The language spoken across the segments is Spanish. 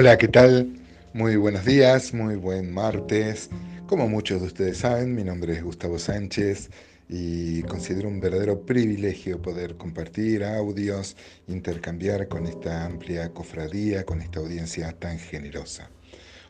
Hola, ¿qué tal? Muy buenos días, muy buen martes. Como muchos de ustedes saben, mi nombre es Gustavo Sánchez y considero un verdadero privilegio poder compartir audios, intercambiar con esta amplia cofradía, con esta audiencia tan generosa.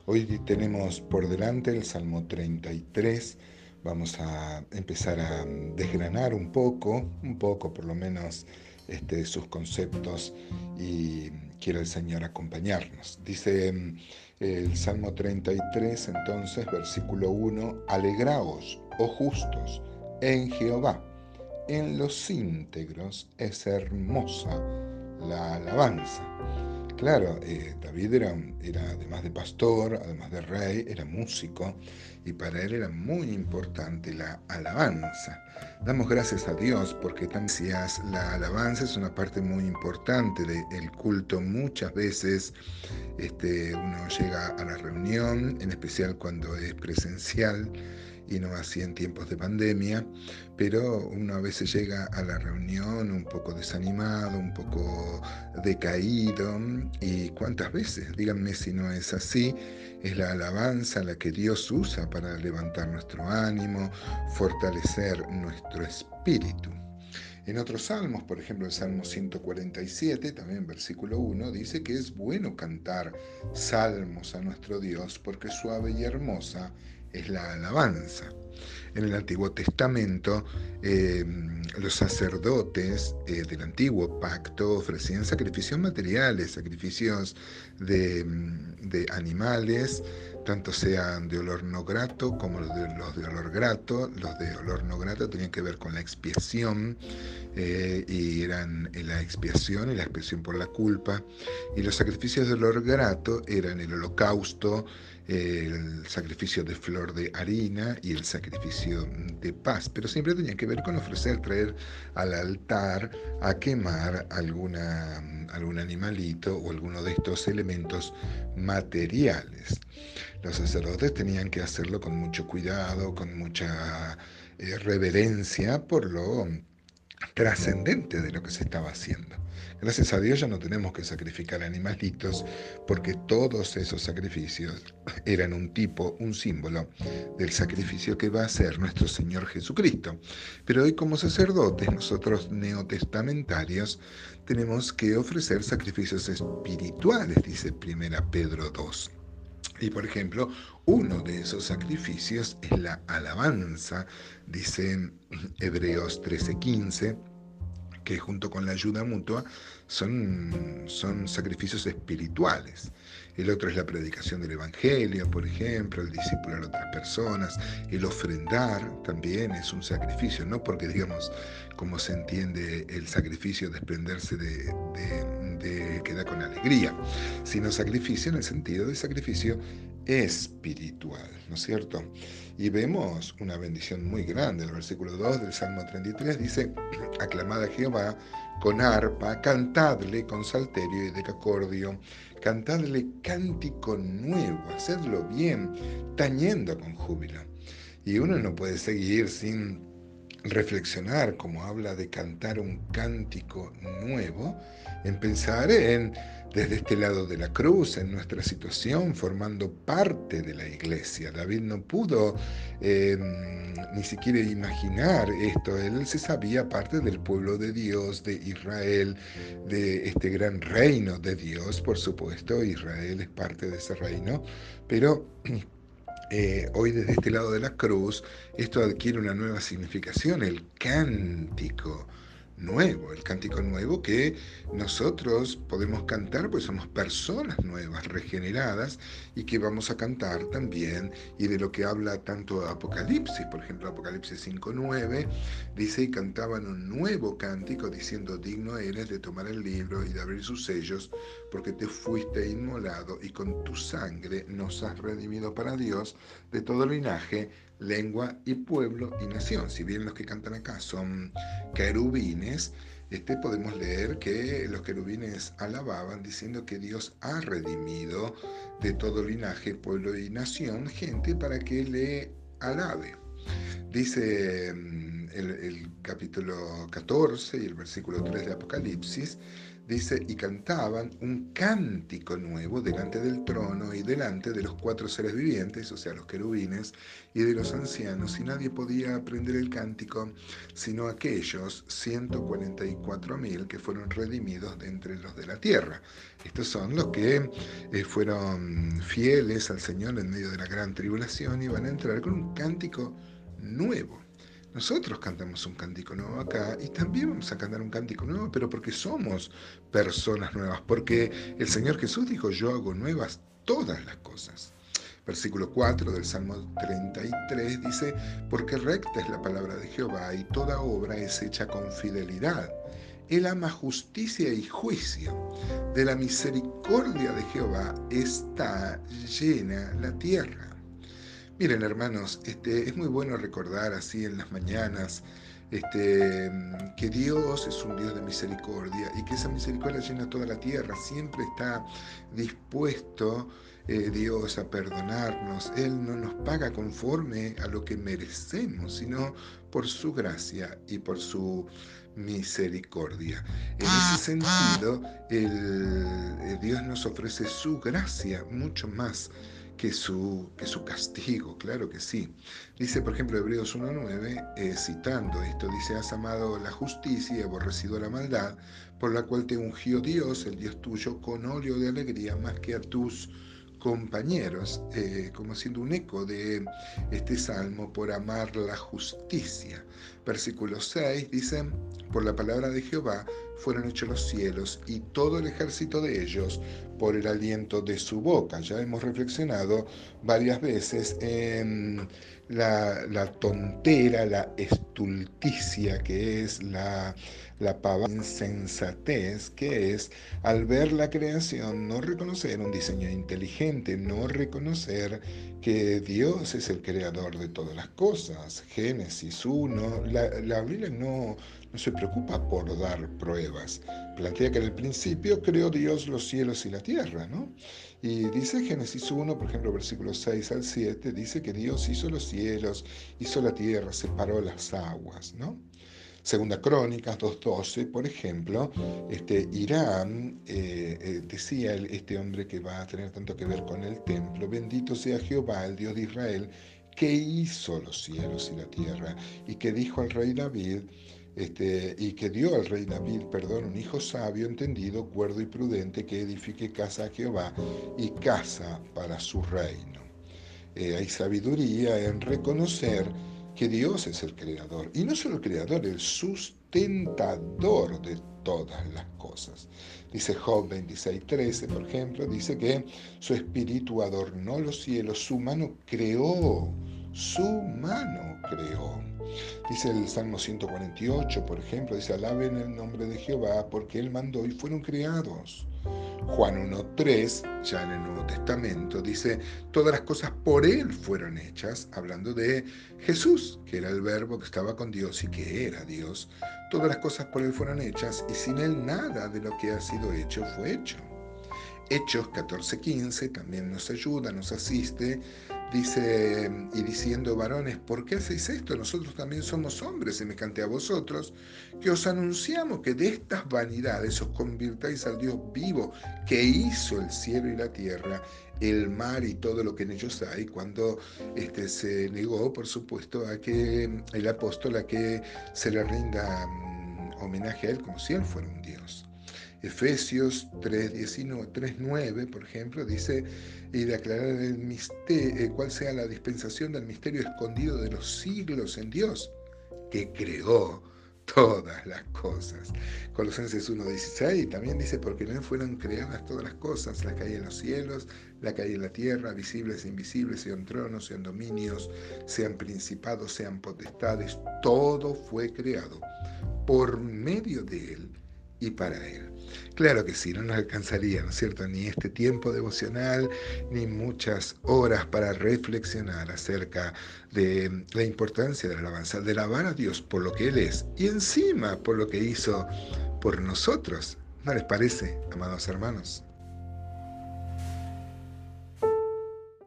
Hoy tenemos por delante el Salmo 33. Vamos a empezar a desgranar un poco, un poco por lo menos, este, sus conceptos y quiere el Señor acompañarnos. Dice mm, el Salmo 33, entonces, versículo 1, Alegraos, oh justos, en Jehová, en los íntegros es hermosa la alabanza. Claro, eh, David era, además de pastor, además de rey, era músico y para él era muy importante la alabanza. Damos gracias a Dios porque también la alabanza es una parte muy importante del culto. Muchas veces este, uno llega a la reunión, en especial cuando es presencial, y no así en tiempos de pandemia, pero uno a veces llega a la reunión un poco desanimado, un poco decaído, y cuántas veces, díganme si no es así, es la alabanza la que Dios usa para levantar nuestro ánimo, fortalecer nuestro espíritu. En otros salmos, por ejemplo el Salmo 147, también versículo 1, dice que es bueno cantar salmos a nuestro Dios porque suave y hermosa es la alabanza. En el Antiguo Testamento, eh, los sacerdotes eh, del antiguo pacto ofrecían sacrificios materiales, sacrificios de, de, animales, tanto sean de olor no grato como los de, los de olor grato. Los de olor no grato tenían que ver con la expiación eh, y eran la expiación y la expiación por la culpa. Y los sacrificios de olor grato eran el holocausto, el sacrificio de flor de harina y el sacrificio de paz, pero siempre tenían que ver con ofrecer, traer al altar a quemar alguna, algún animalito o alguno de estos elementos materiales. Los sacerdotes tenían que hacerlo con mucho cuidado, con mucha eh, reverencia por lo trascendente de lo que se estaba haciendo. Gracias a Dios ya no tenemos que sacrificar animalitos porque todos esos sacrificios eran un tipo, un símbolo del sacrificio que va a ser nuestro Señor Jesucristo. Pero hoy como sacerdotes, nosotros neotestamentarios, tenemos que ofrecer sacrificios espirituales, dice Primera Pedro 2. Y por ejemplo, uno de esos sacrificios es la alabanza, dice Hebreos 13:15 que junto con la ayuda mutua son, son sacrificios espirituales. El otro es la predicación del Evangelio, por ejemplo, el discipular a otras personas, el ofrendar también es un sacrificio, no porque digamos, como se entiende el sacrificio, desprenderse de, de, de que da con alegría, sino sacrificio en el sentido de sacrificio espiritual, ¿no es cierto? Y vemos una bendición muy grande. El versículo 2 del Salmo 33 dice, aclamad a Jehová con arpa, cantadle con salterio y decacordio, cantadle cántico nuevo, hacedlo bien, tañendo con júbilo. Y uno no puede seguir sin reflexionar, como habla de cantar un cántico nuevo, en pensar en desde este lado de la cruz, en nuestra situación, formando parte de la iglesia. David no pudo em, ni siquiera imaginar esto. Él se sabía parte del pueblo de Dios, de Israel, de este gran reino de Dios, por supuesto. Israel es parte de ese reino, pero... Eh, hoy desde este lado de la cruz, esto adquiere una nueva significación, el cántico nuevo, el cántico nuevo que nosotros podemos cantar, pues somos personas nuevas, regeneradas, y que vamos a cantar también, y de lo que habla tanto Apocalipsis, por ejemplo, Apocalipsis 5.9, dice, y cantaban un nuevo cántico diciendo, digno eres de tomar el libro y de abrir sus sellos, porque te fuiste inmolado y con tu sangre nos has redimido para Dios de todo linaje, lengua y pueblo y nación. Si bien los que cantan acá son querubines, este, podemos leer que los querubines alababan diciendo que Dios ha redimido de todo linaje, pueblo y nación gente para que le alabe. Dice el, capítulo 14 y el versículo 3 de Apocalipsis, dice, y cantaban un cántico nuevo delante del trono y delante de los cuatro seres vivientes, o sea, los querubines, y de los ancianos, y nadie podía aprender el cántico, sino aquellos 144.000 que fueron redimidos de entre los de la tierra. Estos son los que eh, fueron fieles al Señor en medio de la gran tribulación y van a entrar con un cántico nuevo. Nosotros cantamos un cántico nuevo acá y también vamos a cantar un cántico nuevo, pero porque somos personas nuevas, porque el Señor Jesús dijo, yo hago nuevas todas las cosas. Versículo 4 del Salmo 33 dice, porque recta es la palabra de Jehová y toda obra es hecha con fidelidad. Él ama justicia y juicio. De la misericordia de Jehová está llena la tierra. Miren, hermanos, este, es muy bueno recordar así en las mañanas este, que Dios es un Dios de misericordia y que esa misericordia llena toda la tierra, siempre está dispuesto eh, Dios a perdonarnos. Él no nos paga conforme a lo que merecemos, sino por su gracia y por su misericordia. En ese sentido, el, Dios nos ofrece su gracia mucho más que su, que su castigo, claro que sí. Dice, por ejemplo, Hebreos 1.9, eh, citando esto, dice, has amado la justicia y aborrecido la maldad, por la cual te ungió Dios, el Dios tuyo, con óleo de alegría más que a tus compañeros, eh, como siendo un eco de este salmo, por amar la justicia. Versículo 6 dice, por la palabra de Jehová fueron hechos los cielos y todo el ejército de ellos por el aliento de su boca. Ya hemos reflexionado varias veces en la, tontera, la estulticia que es la la pava insensatez, que es al ver la creación no reconocer un diseño inteligente, no reconocer que Dios es el creador de todas las cosas. Génesis 1, la, la Biblia no, no se preocupa por dar pruebas. Plantea que en el principio creó Dios los cielos y la tierra, ¿no? Y dice Génesis 1, por ejemplo, versículos 6 al 7, dice que Dios hizo los cielos, hizo la tierra, separó las aguas, ¿no? Segunda Crónicas 2.12, por ejemplo, este, Irán, eh, eh, decía este hombre que va a tener tanto que ver con el templo, bendito sea Jehová, el Dios de Israel, que hizo los cielos y la tierra, y que dijo al rey David, este, y que dio al rey David, perdón, un hijo sabio, entendido, cuerdo y prudente, que edifique casa a Jehová y casa para su reino. Eh, hay sabiduría en reconocer que Dios es el creador, y no solo el creador, el sustentador de todas las Dice Job 26:13, por ejemplo, dice que su espíritu adornó los cielos, su mano creó, su mano creó. Dice el Salmo 148, por ejemplo, dice, alaben el nombre de Jehová porque Él mandó y fueron creados. Juan 1.3, ya en el Nuevo Testamento, dice, todas las cosas por Él fueron hechas, hablando de Jesús, que era el verbo que estaba con Dios y que era Dios. Todas las cosas por Él fueron hechas y sin Él nada de lo que ha sido hecho fue hecho. Hechos 14:15 también nos ayuda, nos asiste Dice, y diciendo, varones, ¿por qué hacéis esto? Nosotros también somos hombres, semejante a vosotros, que os anunciamos que de estas vanidades os convirtáis al Dios vivo, que hizo el cielo y la tierra, el mar y todo lo que en ellos hay, cuando este, se negó, por supuesto, a que el apóstol a que se le rinda mm, homenaje a él como si él fuera un Dios. Efesios 3.9, por ejemplo, dice, y de aclarar el misterio, eh, cuál sea la dispensación del misterio escondido de los siglos en Dios, que creó todas las cosas. Colosenses 1.16 también dice, porque no fueron creadas todas las cosas, la que en los cielos, la que en la tierra, visibles e invisibles, sean tronos, sean dominios, sean principados, sean potestades, todo fue creado por medio de Él y para Él. Claro que sí, no nos alcanzaría, ¿no es cierto? Ni este tiempo devocional, ni muchas horas para reflexionar acerca de la importancia de la alabanza, de alabar a Dios por lo que Él es y encima por lo que hizo por nosotros. ¿No les parece, amados hermanos?